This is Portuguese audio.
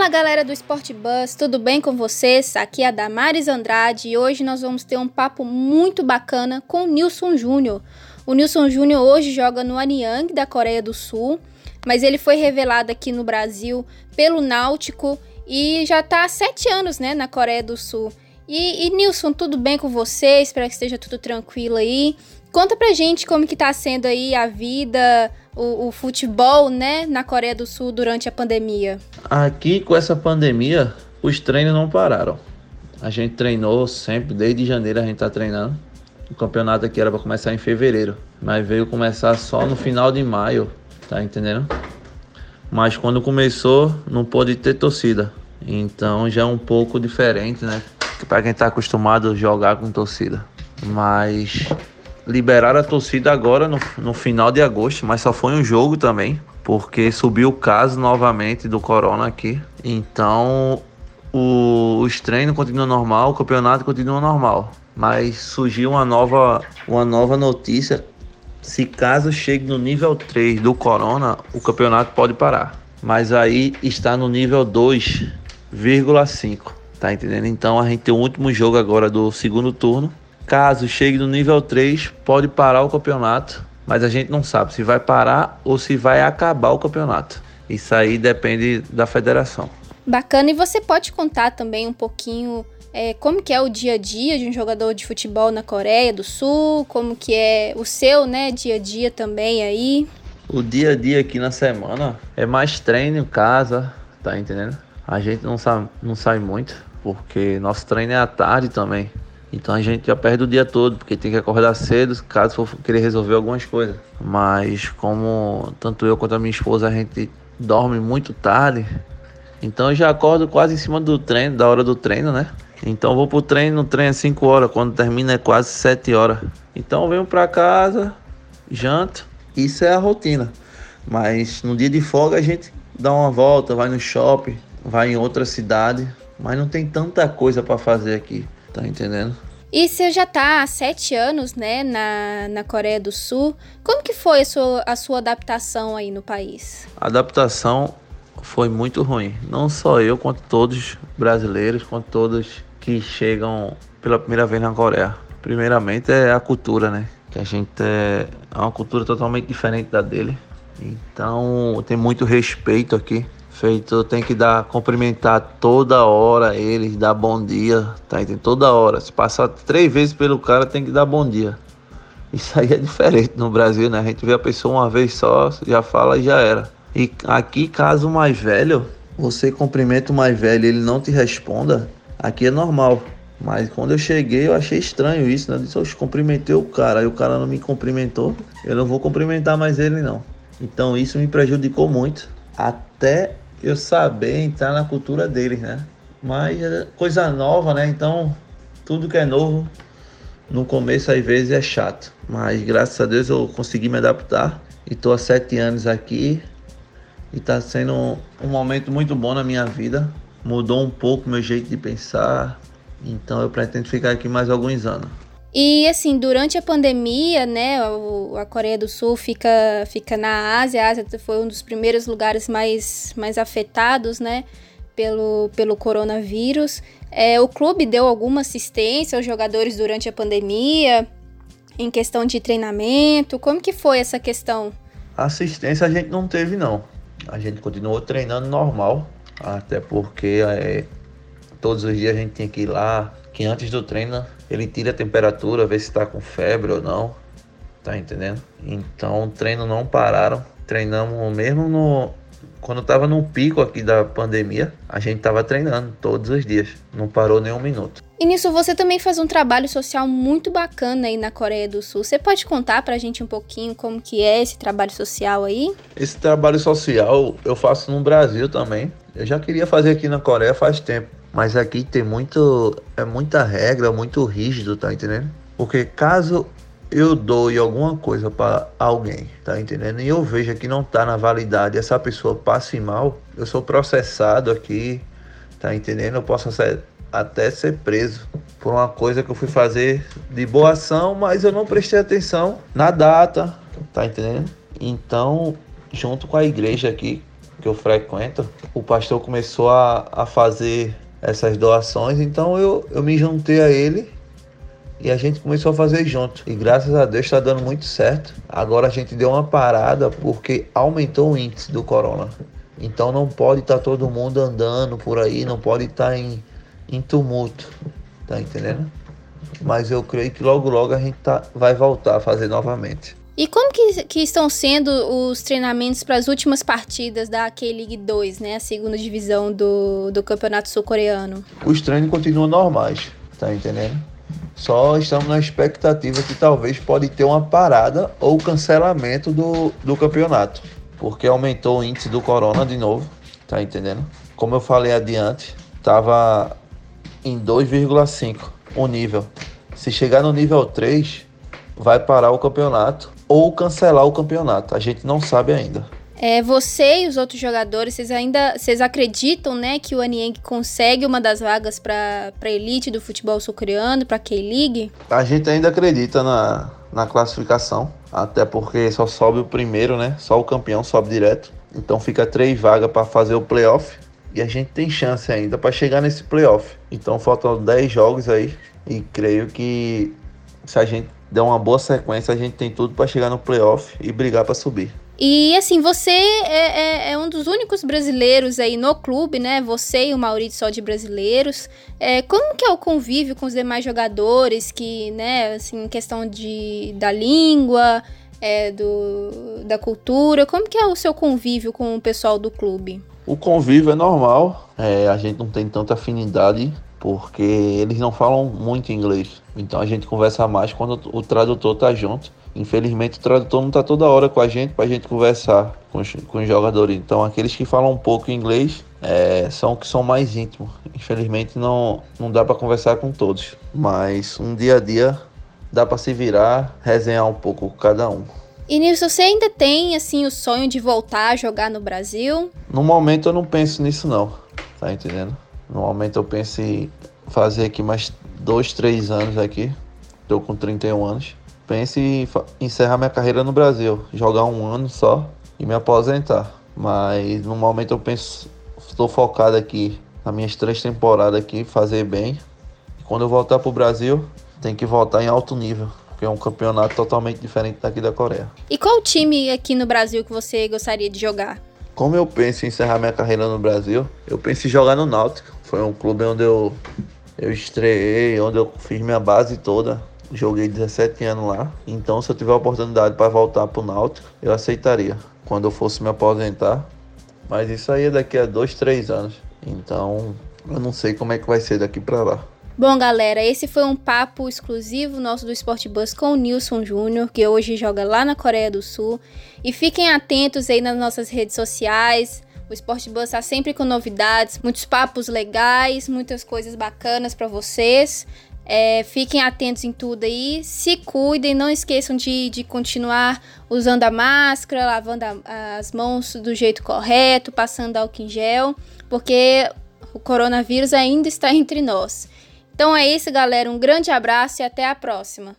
Fala galera do Sport Bus, tudo bem com vocês? Aqui é a Damares Andrade e hoje nós vamos ter um papo muito bacana com o Nilson Júnior. O Nilson Júnior hoje joga no Anyang da Coreia do Sul, mas ele foi revelado aqui no Brasil pelo Náutico e já está há sete anos né, na Coreia do Sul. E, e Nilson, tudo bem com você? Espero que esteja tudo tranquilo aí. Conta pra gente como que tá sendo aí a vida, o, o, futebol, né, na Coreia do Sul durante a pandemia. Aqui com essa pandemia, os treinos não pararam. A gente treinou sempre, desde janeiro a gente tá treinando. O campeonato aqui era para começar em fevereiro, mas veio começar só no final de maio, tá entendendo? Mas quando começou, não pôde ter torcida. Então já é um pouco diferente, né? Para quem tá acostumado a jogar com torcida. Mas liberaram a torcida agora no, no final de agosto, mas só foi um jogo também, porque subiu o caso novamente do corona aqui. Então o, os treinos continuam normal, o campeonato continua normal. Mas surgiu uma nova, uma nova notícia. Se caso chegue no nível 3 do corona, o campeonato pode parar. Mas aí está no nível 2,5. Tá entendendo? Então a gente tem o último jogo agora do segundo turno Caso chegue no nível 3, pode parar o campeonato, mas a gente não sabe se vai parar ou se vai acabar o campeonato. Isso aí depende da federação. Bacana, e você pode contar também um pouquinho é, como que é o dia a dia de um jogador de futebol na Coreia do Sul, como que é o seu, né, dia a dia também aí? O dia a dia aqui na semana é mais treino em casa, tá entendendo? A gente não sai, não sai muito, porque nosso treino é à tarde também. Então a gente já perde o dia todo, porque tem que acordar cedo caso for querer resolver algumas coisas. Mas como tanto eu quanto a minha esposa a gente dorme muito tarde, então eu já acordo quase em cima do treino, da hora do treino, né? Então vou pro treino, no treino é 5 horas, quando termina é quase 7 horas. Então venho pra casa, janto, isso é a rotina. Mas no dia de folga a gente dá uma volta, vai no shopping, vai em outra cidade, mas não tem tanta coisa para fazer aqui. Tá entendendo? E você já tá há sete anos, né, na, na Coreia do Sul. Como que foi a sua, a sua adaptação aí no país? A adaptação foi muito ruim. Não só eu, quanto todos brasileiros, quanto todos que chegam pela primeira vez na Coreia. Primeiramente é a cultura, né? Que a gente é, é uma cultura totalmente diferente da dele. Então tem muito respeito aqui feito, tem que dar, cumprimentar toda hora eles, dar bom dia, tá entendendo? Toda hora. Se passar três vezes pelo cara, tem que dar bom dia. Isso aí é diferente no Brasil, né? A gente vê a pessoa uma vez só, já fala e já era. E aqui, caso o mais velho, você cumprimenta o mais velho e ele não te responda, aqui é normal. Mas quando eu cheguei, eu achei estranho isso, né? Eu disse, eu cumprimentei o cara, aí o cara não me cumprimentou, eu não vou cumprimentar mais ele, não. Então isso me prejudicou muito. Até eu saber entrar na cultura deles, né? Mas é coisa nova, né? Então, tudo que é novo, no começo às vezes é chato. Mas graças a Deus eu consegui me adaptar e tô há sete anos aqui e tá sendo um, um momento muito bom na minha vida. Mudou um pouco meu jeito de pensar, então eu pretendo ficar aqui mais alguns anos. E assim, durante a pandemia, né, a Coreia do Sul fica, fica na Ásia, a Ásia foi um dos primeiros lugares mais, mais afetados, né, pelo, pelo coronavírus. É, o clube deu alguma assistência aos jogadores durante a pandemia, em questão de treinamento, como que foi essa questão? Assistência a gente não teve não, a gente continuou treinando normal, até porque é, todos os dias a gente tinha que ir lá, que antes do treino ele tira a temperatura, vê se está com febre ou não. Tá entendendo? Então, o treino não pararam. Treinamos mesmo no. Quando tava no pico aqui da pandemia, a gente tava treinando todos os dias. Não parou nem um minuto. E nisso você também faz um trabalho social muito bacana aí na Coreia do Sul. Você pode contar pra gente um pouquinho como que é esse trabalho social aí? Esse trabalho social eu faço no Brasil também. Eu já queria fazer aqui na Coreia faz tempo. Mas aqui tem muito. É muita regra, muito rígido, tá entendendo? Porque caso eu doe alguma coisa para alguém, tá entendendo? E eu vejo que não tá na validade, essa pessoa passe mal, eu sou processado aqui, tá entendendo? Eu posso ser, até ser preso por uma coisa que eu fui fazer de boa ação, mas eu não prestei atenção na data, tá entendendo? Então, junto com a igreja aqui, que eu frequento, o pastor começou a, a fazer essas doações, então eu, eu me juntei a ele e a gente começou a fazer junto. E graças a Deus está dando muito certo. Agora a gente deu uma parada porque aumentou o índice do corona. Então não pode estar tá todo mundo andando por aí, não pode estar tá em, em tumulto. Tá entendendo? Mas eu creio que logo logo a gente tá, vai voltar a fazer novamente. E como que, que estão sendo os treinamentos para as últimas partidas da K-League 2, né? A segunda divisão do, do Campeonato Sul-Coreano? Os treinos continuam normais, tá entendendo? Só estamos na expectativa que talvez pode ter uma parada ou cancelamento do, do campeonato. Porque aumentou o índice do corona de novo, tá entendendo? Como eu falei adiante, tava em 2,5 o nível. Se chegar no nível 3, vai parar o campeonato ou cancelar o campeonato. A gente não sabe ainda. É, você e os outros jogadores, vocês ainda vocês acreditam, né, que o Anieng consegue uma das vagas para a elite do futebol sul-coreano, para a K-League? A gente ainda acredita na, na classificação, até porque só sobe o primeiro, né? Só o campeão sobe direto. Então fica três vagas para fazer o playoff e a gente tem chance ainda para chegar nesse playoff. Então faltam 10 jogos aí e creio que se a gente der uma boa sequência, a gente tem tudo para chegar no playoff e brigar para subir. E assim, você é, é, é, um dos únicos brasileiros aí no clube, né? Você e o Maurício só de brasileiros. É, como que é o convívio com os demais jogadores que, né, assim, questão de, da língua, é, do, da cultura, como que é o seu convívio com o pessoal do clube? O convívio é normal, é, a gente não tem tanta afinidade porque eles não falam muito inglês. Então a gente conversa mais quando o tradutor tá junto. Infelizmente o tradutor não tá toda hora com a gente para a gente conversar com os, com os, jogadores. Então aqueles que falam um pouco inglês é, são que são mais íntimos. Infelizmente não, não dá para conversar com todos. Mas um dia a dia dá para se virar, resenhar um pouco com cada um. E Nilson, você ainda tem assim o sonho de voltar a jogar no Brasil? No momento eu não penso nisso não, tá entendendo? No momento eu penso em fazer aqui mais dois, três anos aqui. Estou com 31 anos. Penso em encerrar minha carreira no Brasil, jogar um ano só e me aposentar. Mas no momento eu penso, estou focado aqui nas minhas três temporadas aqui, fazer bem. E quando eu voltar para o Brasil, tem que voltar em alto nível, porque é um campeonato totalmente diferente daqui da Coreia. E qual time aqui no Brasil que você gostaria de jogar? Como eu penso em encerrar minha carreira no Brasil, eu penso em jogar no Náutico. Foi um clube onde eu, eu estreiei, onde eu fiz minha base toda. Joguei 17 anos lá. Então, se eu tiver a oportunidade para voltar para o Náutico, eu aceitaria. Quando eu fosse me aposentar. Mas isso aí é daqui a dois, três anos. Então, eu não sei como é que vai ser daqui para lá. Bom, galera, esse foi um papo exclusivo nosso do Sport Bus com o Nilson Júnior, que hoje joga lá na Coreia do Sul. E fiquem atentos aí nas nossas redes sociais. O Sport Bus está sempre com novidades, muitos papos legais, muitas coisas bacanas para vocês. É, fiquem atentos em tudo aí, se cuidem, não esqueçam de, de continuar usando a máscara, lavando a, as mãos do jeito correto, passando álcool em gel, porque o coronavírus ainda está entre nós. Então é isso, galera. Um grande abraço e até a próxima.